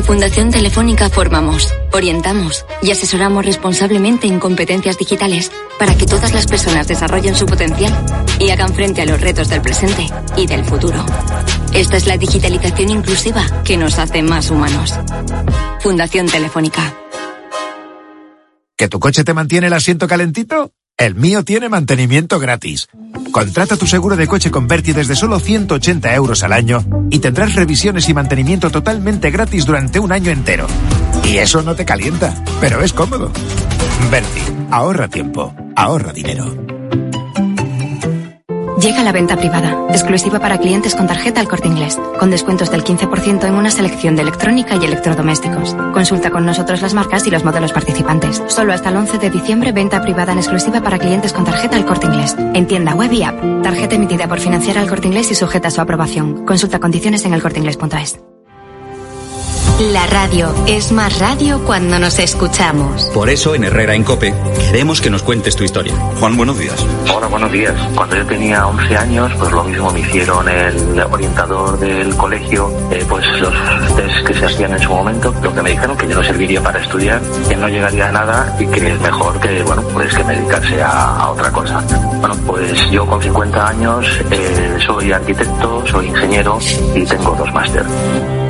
En Fundación Telefónica formamos, orientamos y asesoramos responsablemente en competencias digitales para que todas las personas desarrollen su potencial y hagan frente a los retos del presente y del futuro. Esta es la digitalización inclusiva que nos hace más humanos. Fundación Telefónica. ¿Que tu coche te mantiene el asiento calentito? El mío tiene mantenimiento gratis. Contrata tu seguro de coche con Berti desde solo 180 euros al año y tendrás revisiones y mantenimiento totalmente gratis durante un año entero. Y eso no te calienta, pero es cómodo. Berti, ahorra tiempo, ahorra dinero. Llega la venta privada, exclusiva para clientes con tarjeta al corte inglés, con descuentos del 15% en una selección de electrónica y electrodomésticos. Consulta con nosotros las marcas y los modelos participantes. Solo hasta el 11 de diciembre, venta privada en exclusiva para clientes con tarjeta al corte inglés. En tienda web y app. Tarjeta emitida por financiar al corte inglés y sujeta a su aprobación. Consulta condiciones en elcorteinglés.es. La radio es más radio cuando nos escuchamos. Por eso en Herrera en Cope queremos que nos cuentes tu historia. Juan, buenos días. Hola, buenos días. Cuando yo tenía 11 años, pues lo mismo me hicieron el orientador del colegio, eh, pues los test que se hacían en su momento, lo que me dijeron que yo no serviría para estudiar, que no llegaría a nada y que es mejor que, bueno, pues que dedicarse a, a otra cosa. Bueno, pues yo con 50 años eh, soy arquitecto, soy ingeniero y tengo dos máster.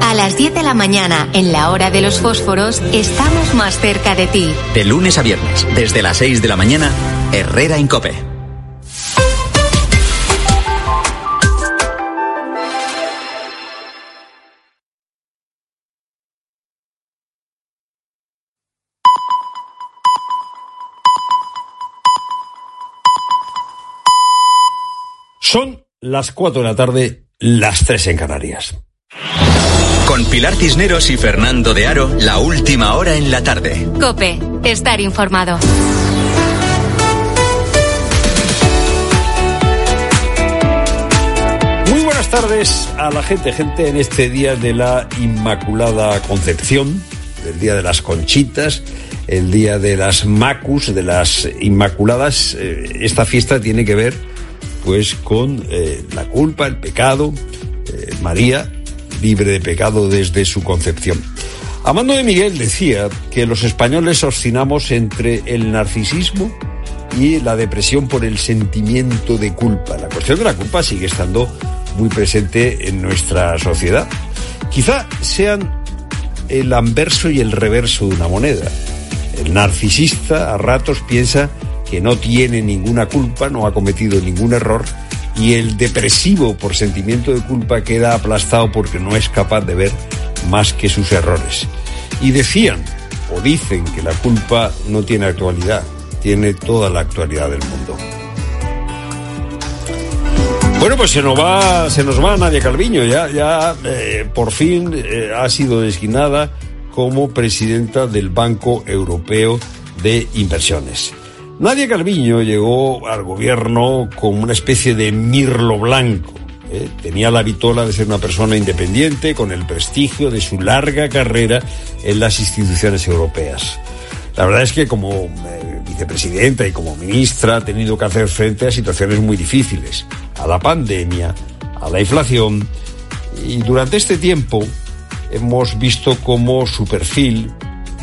A las 10 de la mañana, en la hora de los fósforos, estamos más cerca de ti. De lunes a viernes, desde las 6 de la mañana, Herrera en Cope. Son las 4 de la tarde, las 3 en Canarias. Con Pilar Cisneros y Fernando de Aro, la última hora en la tarde. Cope, estar informado. Muy buenas tardes a la gente, gente, en este día de la Inmaculada Concepción, el día de las Conchitas, el día de las Macus, de las Inmaculadas. Eh, esta fiesta tiene que ver, pues, con eh, la culpa, el pecado. Eh, María, libre de pecado desde su concepción. Amando de Miguel decía que los españoles oscilamos entre el narcisismo y la depresión por el sentimiento de culpa. La cuestión de la culpa sigue estando muy presente en nuestra sociedad. Quizá sean el anverso y el reverso de una moneda. El narcisista a ratos piensa que no tiene ninguna culpa, no ha cometido ningún error, y el depresivo por sentimiento de culpa queda aplastado porque no es capaz de ver más que sus errores. Y decían, o dicen, que la culpa no tiene actualidad, tiene toda la actualidad del mundo. Bueno, pues se nos va, se nos va Nadia Calviño, ya, ya eh, por fin eh, ha sido designada como presidenta del Banco Europeo de Inversiones. Nadia Calviño llegó al gobierno como una especie de mirlo blanco. ¿eh? Tenía la vitola de ser una persona independiente con el prestigio de su larga carrera en las instituciones europeas. La verdad es que como eh, vicepresidenta y como ministra ha tenido que hacer frente a situaciones muy difíciles, a la pandemia, a la inflación, y durante este tiempo hemos visto cómo su perfil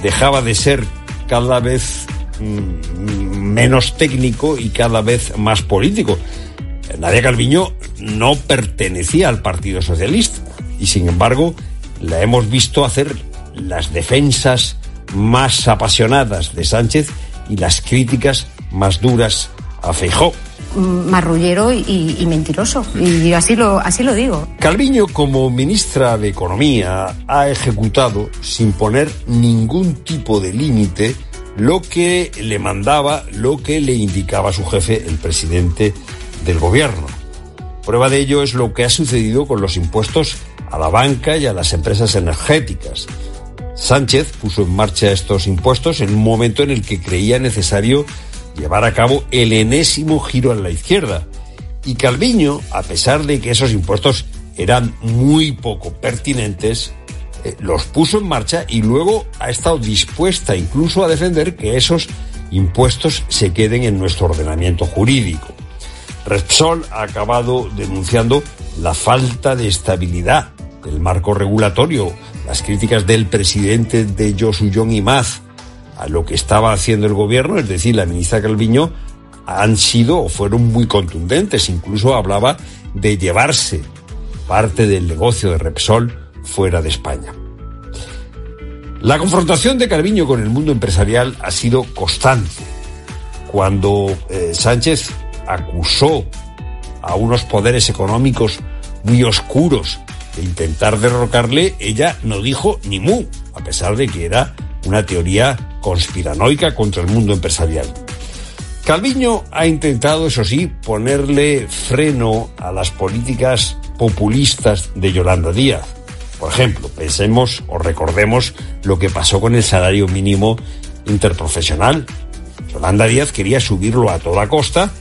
dejaba de ser cada vez menos técnico y cada vez más político. Nadia Calviño no pertenecía al Partido Socialista y sin embargo la hemos visto hacer las defensas más apasionadas de Sánchez y las críticas más duras a Feijó. marrullero y, y mentiroso. Y así lo, así lo digo. Calviño, como ministra de Economía, ha ejecutado, sin poner ningún tipo de límite, lo que le mandaba, lo que le indicaba su jefe, el presidente del gobierno. Prueba de ello es lo que ha sucedido con los impuestos a la banca y a las empresas energéticas. Sánchez puso en marcha estos impuestos en un momento en el que creía necesario llevar a cabo el enésimo giro a la izquierda. Y Calviño, a pesar de que esos impuestos eran muy poco pertinentes, eh, los puso en marcha y luego ha estado dispuesta incluso a defender que esos impuestos se queden en nuestro ordenamiento jurídico. Repsol ha acabado denunciando la falta de estabilidad del marco regulatorio, las críticas del presidente de Yosuyon Imaz a lo que estaba haciendo el gobierno, es decir, la ministra Calviño, han sido o fueron muy contundentes. Incluso hablaba de llevarse parte del negocio de Repsol fuera de España. La confrontación de Calviño con el mundo empresarial ha sido constante. Cuando eh, Sánchez acusó a unos poderes económicos muy oscuros de intentar derrocarle, ella no dijo ni mu, a pesar de que era una teoría conspiranoica contra el mundo empresarial. Calviño ha intentado, eso sí, ponerle freno a las políticas populistas de Yolanda Díaz. Por ejemplo, pensemos o recordemos lo que pasó con el salario mínimo interprofesional. Yolanda Díaz quería subirlo a toda costa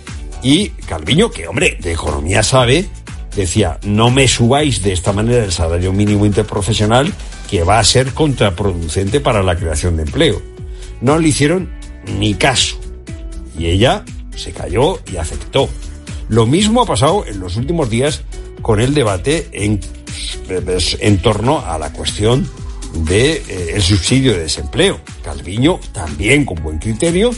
y Calviño, que hombre, de economía sabe, decía, no me subáis de esta manera el salario mínimo interprofesional, que va a ser contraproducente para la creación de empleo. No le hicieron ni caso. Y ella se cayó y aceptó. Lo mismo ha pasado en los últimos días con el debate en, en torno a la cuestión del de, eh, subsidio de desempleo. Calviño, también con buen criterio,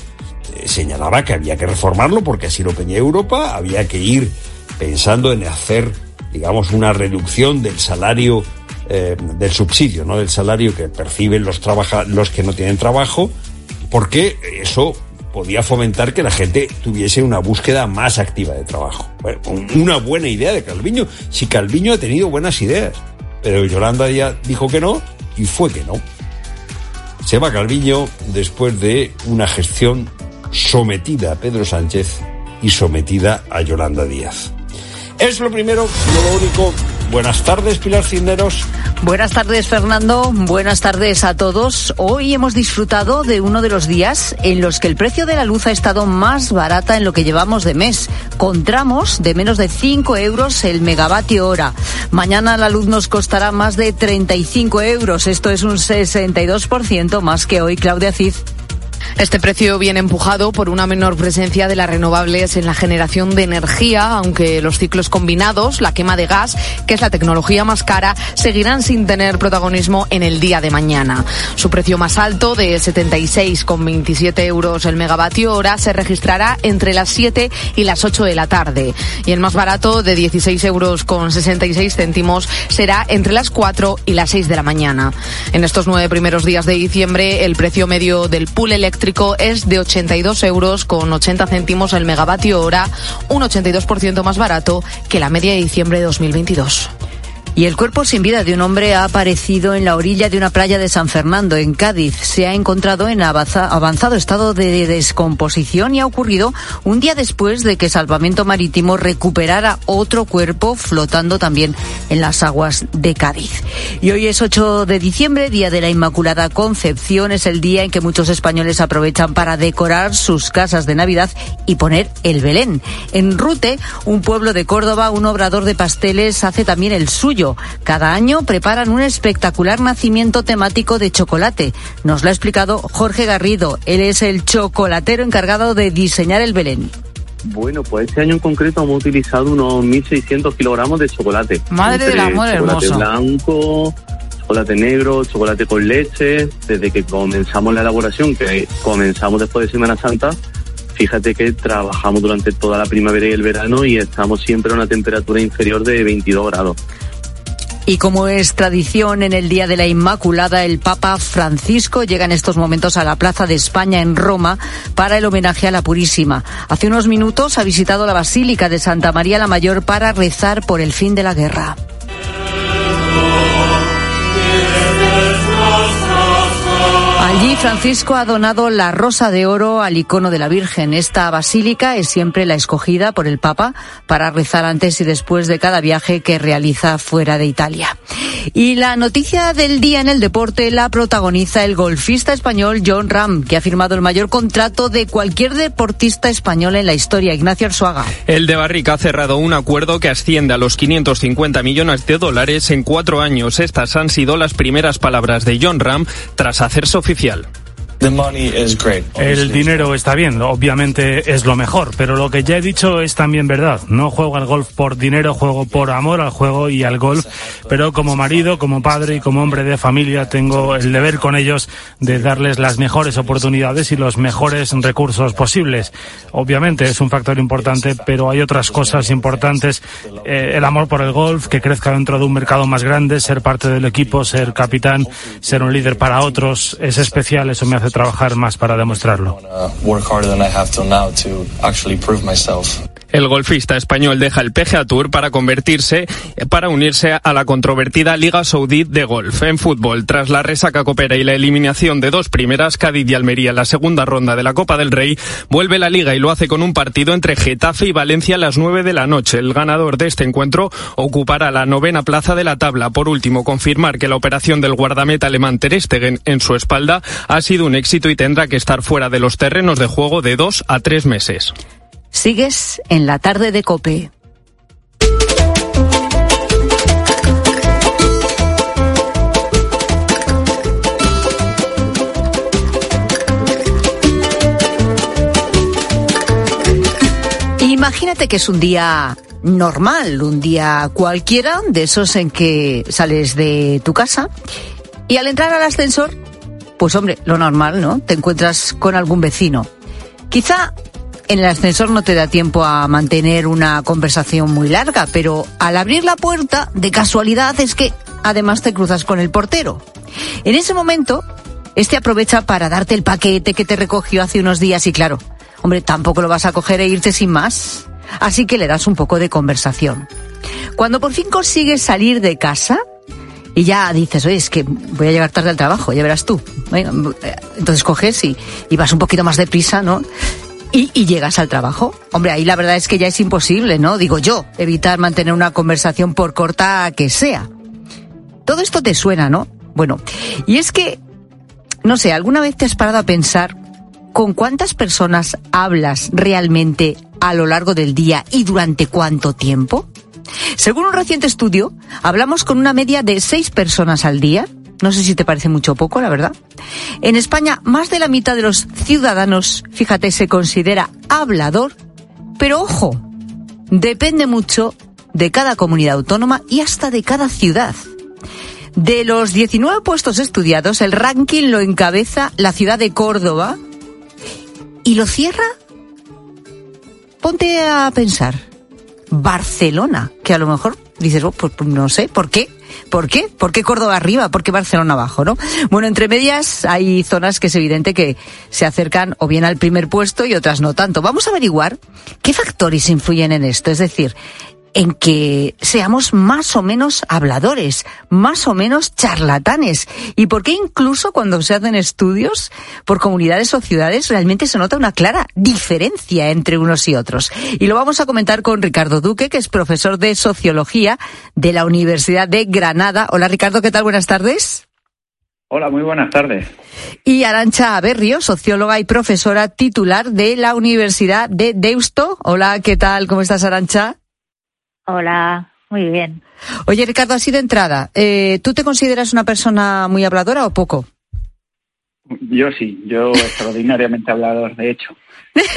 eh, señalaba que había que reformarlo porque así lo pedía Europa, había que ir pensando en hacer, digamos, una reducción del salario, eh, del subsidio, ¿no? Del salario que perciben los, trabaja los que no tienen trabajo, porque eso podía fomentar que la gente tuviese una búsqueda más activa de trabajo. Bueno, una buena idea de Calviño, si Calviño ha tenido buenas ideas, pero Yolanda ya dijo que no y fue que no. Se va Calviño después de una gestión sometida a Pedro Sánchez y sometida a Yolanda Díaz. Es lo primero, lo único. Buenas tardes, Pilar Cinderos. Buenas tardes, Fernando. Buenas tardes a todos. Hoy hemos disfrutado de uno de los días en los que el precio de la luz ha estado más barata en lo que llevamos de mes. Contramos de menos de 5 euros el megavatio hora. Mañana la luz nos costará más de 35 euros. Esto es un 62% más que hoy, Claudia Cid. Este precio viene empujado por una menor presencia de las renovables en la generación de energía, aunque los ciclos combinados, la quema de gas, que es la tecnología más cara, seguirán sin tener protagonismo en el día de mañana. Su precio más alto, de 76,27 euros el megavatio hora, se registrará entre las 7 y las 8 de la tarde. Y el más barato, de 16 euros con 66 céntimos, será entre las 4 y las 6 de la mañana. En estos nueve primeros días de diciembre, el precio medio del pool eléctrico es de 82 euros con 80 céntimos el megavatio hora, un 82% más barato que la media de diciembre de 2022. Y el cuerpo sin vida de un hombre ha aparecido en la orilla de una playa de San Fernando, en Cádiz. Se ha encontrado en avanzado estado de descomposición y ha ocurrido un día después de que Salvamento Marítimo recuperara otro cuerpo flotando también en las aguas de Cádiz. Y hoy es 8 de diciembre, Día de la Inmaculada Concepción. Es el día en que muchos españoles aprovechan para decorar sus casas de Navidad y poner el Belén. En Rute, un pueblo de Córdoba, un obrador de pasteles hace también el suyo cada año preparan un espectacular nacimiento temático de chocolate. Nos lo ha explicado Jorge Garrido. Él es el chocolatero encargado de diseñar el Belén. Bueno, pues este año en concreto hemos utilizado unos 1.600 kilogramos de chocolate. Madre del amor chocolate hermoso. blanco, chocolate negro, chocolate con leche. Desde que comenzamos la elaboración, que comenzamos después de Semana Santa, fíjate que trabajamos durante toda la primavera y el verano y estamos siempre a una temperatura inferior de 22 grados. Y como es tradición en el Día de la Inmaculada, el Papa Francisco llega en estos momentos a la Plaza de España en Roma para el homenaje a la Purísima. Hace unos minutos ha visitado la Basílica de Santa María la Mayor para rezar por el fin de la guerra. Allí Francisco ha donado la rosa de oro al icono de la Virgen. Esta basílica es siempre la escogida por el Papa para rezar antes y después de cada viaje que realiza fuera de Italia. Y la noticia del día en el deporte la protagoniza el golfista español John Ram, que ha firmado el mayor contrato de cualquier deportista español en la historia. Ignacio Arzuaga. El de Barrica ha cerrado un acuerdo que asciende a los 550 millones de dólares en cuatro años. Estas han sido las primeras palabras de John Ram tras hacerse oficial oficial. El dinero está bien, obviamente es lo mejor, pero lo que ya he dicho es también verdad. No juego al golf por dinero, juego por amor al juego y al golf, pero como marido, como padre y como hombre de familia tengo el deber con ellos de darles las mejores oportunidades y los mejores recursos posibles. Obviamente es un factor importante, pero hay otras cosas importantes. Eh, el amor por el golf, que crezca dentro de un mercado más grande, ser parte del equipo, ser capitán, ser un líder para otros, es especial, eso me hace trabajar más para demostrarlo. El golfista español deja el PGA Tour para convertirse, para unirse a la controvertida Liga Saudí de Golf. En fútbol, tras la resaca copera y la eliminación de dos primeras, Cádiz y Almería en la segunda ronda de la Copa del Rey, vuelve la Liga y lo hace con un partido entre Getafe y Valencia a las 9 de la noche. El ganador de este encuentro ocupará la novena plaza de la tabla. Por último, confirmar que la operación del guardameta alemán Ter Stegen en su espalda ha sido un éxito y tendrá que estar fuera de los terrenos de juego de dos a tres meses. Sigues en la tarde de Cope. Imagínate que es un día normal, un día cualquiera, de esos en que sales de tu casa y al entrar al ascensor, pues hombre, lo normal, ¿no? Te encuentras con algún vecino. Quizá en el ascensor no te da tiempo a mantener una conversación muy larga, pero al abrir la puerta, de casualidad es que además te cruzas con el portero. En ese momento, este aprovecha para darte el paquete que te recogió hace unos días y claro, hombre, tampoco lo vas a coger e irte sin más. Así que le das un poco de conversación. Cuando por fin consigues salir de casa, y ya dices, oye, es que voy a llegar tarde al trabajo, ya verás tú. entonces coges y, y, vas un poquito más deprisa, ¿no? Y, y, llegas al trabajo. Hombre, ahí la verdad es que ya es imposible, ¿no? Digo yo, evitar mantener una conversación por corta que sea. Todo esto te suena, ¿no? Bueno, y es que, no sé, ¿alguna vez te has parado a pensar con cuántas personas hablas realmente a lo largo del día y durante cuánto tiempo? Según un reciente estudio, hablamos con una media de seis personas al día. No sé si te parece mucho o poco, la verdad. En España, más de la mitad de los ciudadanos, fíjate, se considera hablador, pero ojo, depende mucho de cada comunidad autónoma y hasta de cada ciudad. De los 19 puestos estudiados, el ranking lo encabeza la ciudad de Córdoba y lo cierra. Ponte a pensar. Barcelona, que a lo mejor dices, oh, pues, no sé, ¿por qué? ¿Por qué? ¿Por qué Córdoba arriba? ¿Por qué Barcelona abajo? ¿no? Bueno, entre medias hay zonas que es evidente que se acercan o bien al primer puesto y otras no tanto. Vamos a averiguar qué factores influyen en esto. Es decir, en que seamos más o menos habladores, más o menos charlatanes. ¿Y por qué incluso cuando se hacen estudios por comunidades o ciudades realmente se nota una clara diferencia entre unos y otros? Y lo vamos a comentar con Ricardo Duque, que es profesor de Sociología de la Universidad de Granada. Hola Ricardo, ¿qué tal? Buenas tardes. Hola, muy buenas tardes. Y Arancha Berrio, socióloga y profesora titular de la Universidad de Deusto. Hola, ¿qué tal? ¿Cómo estás, Arancha? Hola, muy bien. Oye, Ricardo, así de entrada, eh, ¿tú te consideras una persona muy habladora o poco? Yo sí, yo extraordinariamente hablador, de hecho.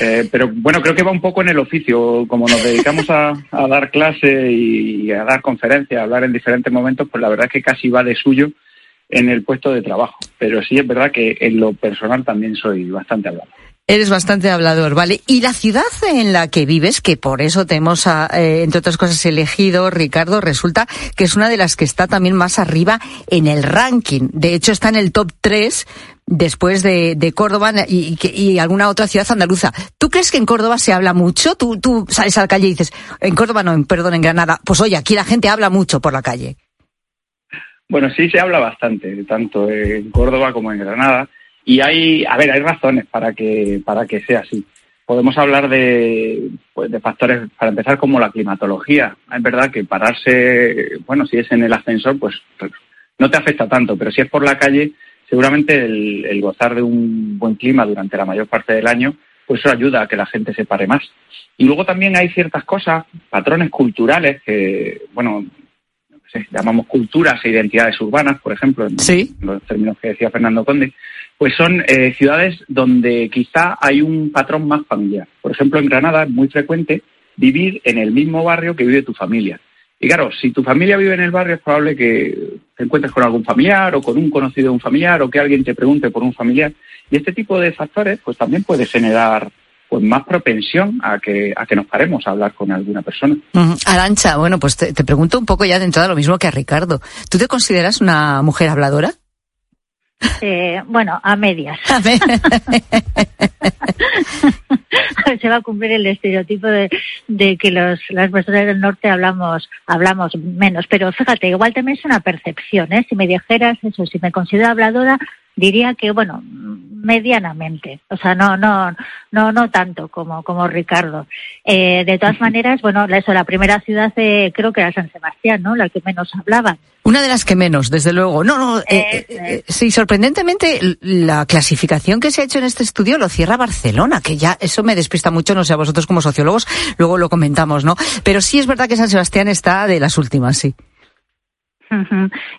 Eh, pero bueno, creo que va un poco en el oficio. Como nos dedicamos a, dar clase y a dar conferencias, a hablar en diferentes momentos, pues la verdad es que casi va de suyo en el puesto de trabajo. Pero sí es verdad que en lo personal también soy bastante hablador. Eres bastante hablador, ¿vale? Y la ciudad en la que vives, que por eso te hemos, ah, eh, entre otras cosas, elegido, Ricardo, resulta que es una de las que está también más arriba en el ranking. De hecho, está en el top 3 después de, Córdoba y, alguna otra ciudad andaluza. ¿Tú crees que en Córdoba se habla mucho? ¿Tú, tú sales a la calle y dices, en Córdoba no, perdón, en Granada. Pues oye, aquí la gente habla mucho por la calle. Bueno, sí se habla bastante, tanto en Córdoba como en Granada. Y hay, a ver, hay razones para que, para que sea así. Podemos hablar de, pues, de factores, para empezar, como la climatología. Es verdad que pararse, bueno, si es en el ascensor, pues, no te afecta tanto, pero si es por la calle, seguramente el, gozar de un buen clima durante la mayor parte del año, pues eso ayuda a que la gente se pare más. Y luego también hay ciertas cosas, patrones culturales que, bueno, llamamos culturas e identidades urbanas, por ejemplo, en los términos que decía Fernando Conde, pues son eh, ciudades donde quizá hay un patrón más familiar. Por ejemplo, en Granada es muy frecuente vivir en el mismo barrio que vive tu familia. Y claro, si tu familia vive en el barrio es probable que te encuentres con algún familiar o con un conocido de un familiar o que alguien te pregunte por un familiar. Y este tipo de factores pues también puede generar pues más propensión a que, a que nos paremos a hablar con alguna persona. Arancha, bueno, pues te, te, pregunto un poco ya de entrada lo mismo que a Ricardo. ¿Tú te consideras una mujer habladora? Eh, bueno, a medias. Se va a cumplir el estereotipo de, que los, las personas del norte hablamos, hablamos menos. Pero fíjate, igual también es una percepción, ¿eh? Si me dijeras eso, si me considero habladora, diría que, bueno, medianamente, o sea, no, no, no, no tanto como, como Ricardo. Eh, de todas maneras, bueno, eso, la primera ciudad eh, creo que era San Sebastián, ¿no? La que menos hablaba. Una de las que menos, desde luego. No, no, eh, sí, sorprendentemente la clasificación que se ha hecho en este estudio lo cierra Barcelona, que ya eso me despista mucho, no sé a vosotros como sociólogos, luego lo comentamos, ¿no? Pero sí es verdad que San Sebastián está de las últimas, sí.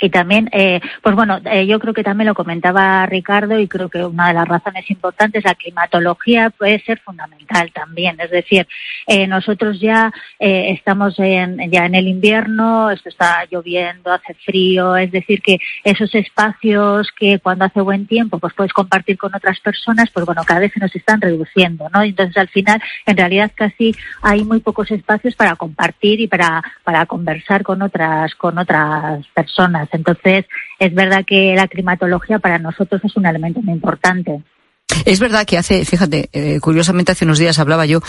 Y también, eh, pues bueno, eh, yo creo que también lo comentaba Ricardo y creo que una de las razones importantes, la climatología puede ser fundamental también. Es decir, eh, nosotros ya estamos en, ya en el invierno, esto está lloviendo, hace frío, es decir, que esos espacios que cuando hace buen tiempo pues puedes compartir con otras personas, pues bueno, cada vez se nos están reduciendo, ¿no? Entonces al final, en realidad casi hay muy pocos espacios para compartir y para, para conversar con otras, con otras personas. Entonces, es verdad que la climatología para nosotros es un elemento muy importante. Es verdad que hace, fíjate, eh, curiosamente hace unos días hablaba yo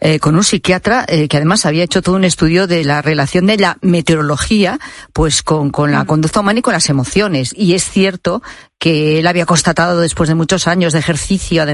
eh, con un psiquiatra eh, que además había hecho todo un estudio de la relación de la meteorología pues con, con la conducta humana y con las emociones. Y es cierto que él había constatado después de muchos años de ejercicio además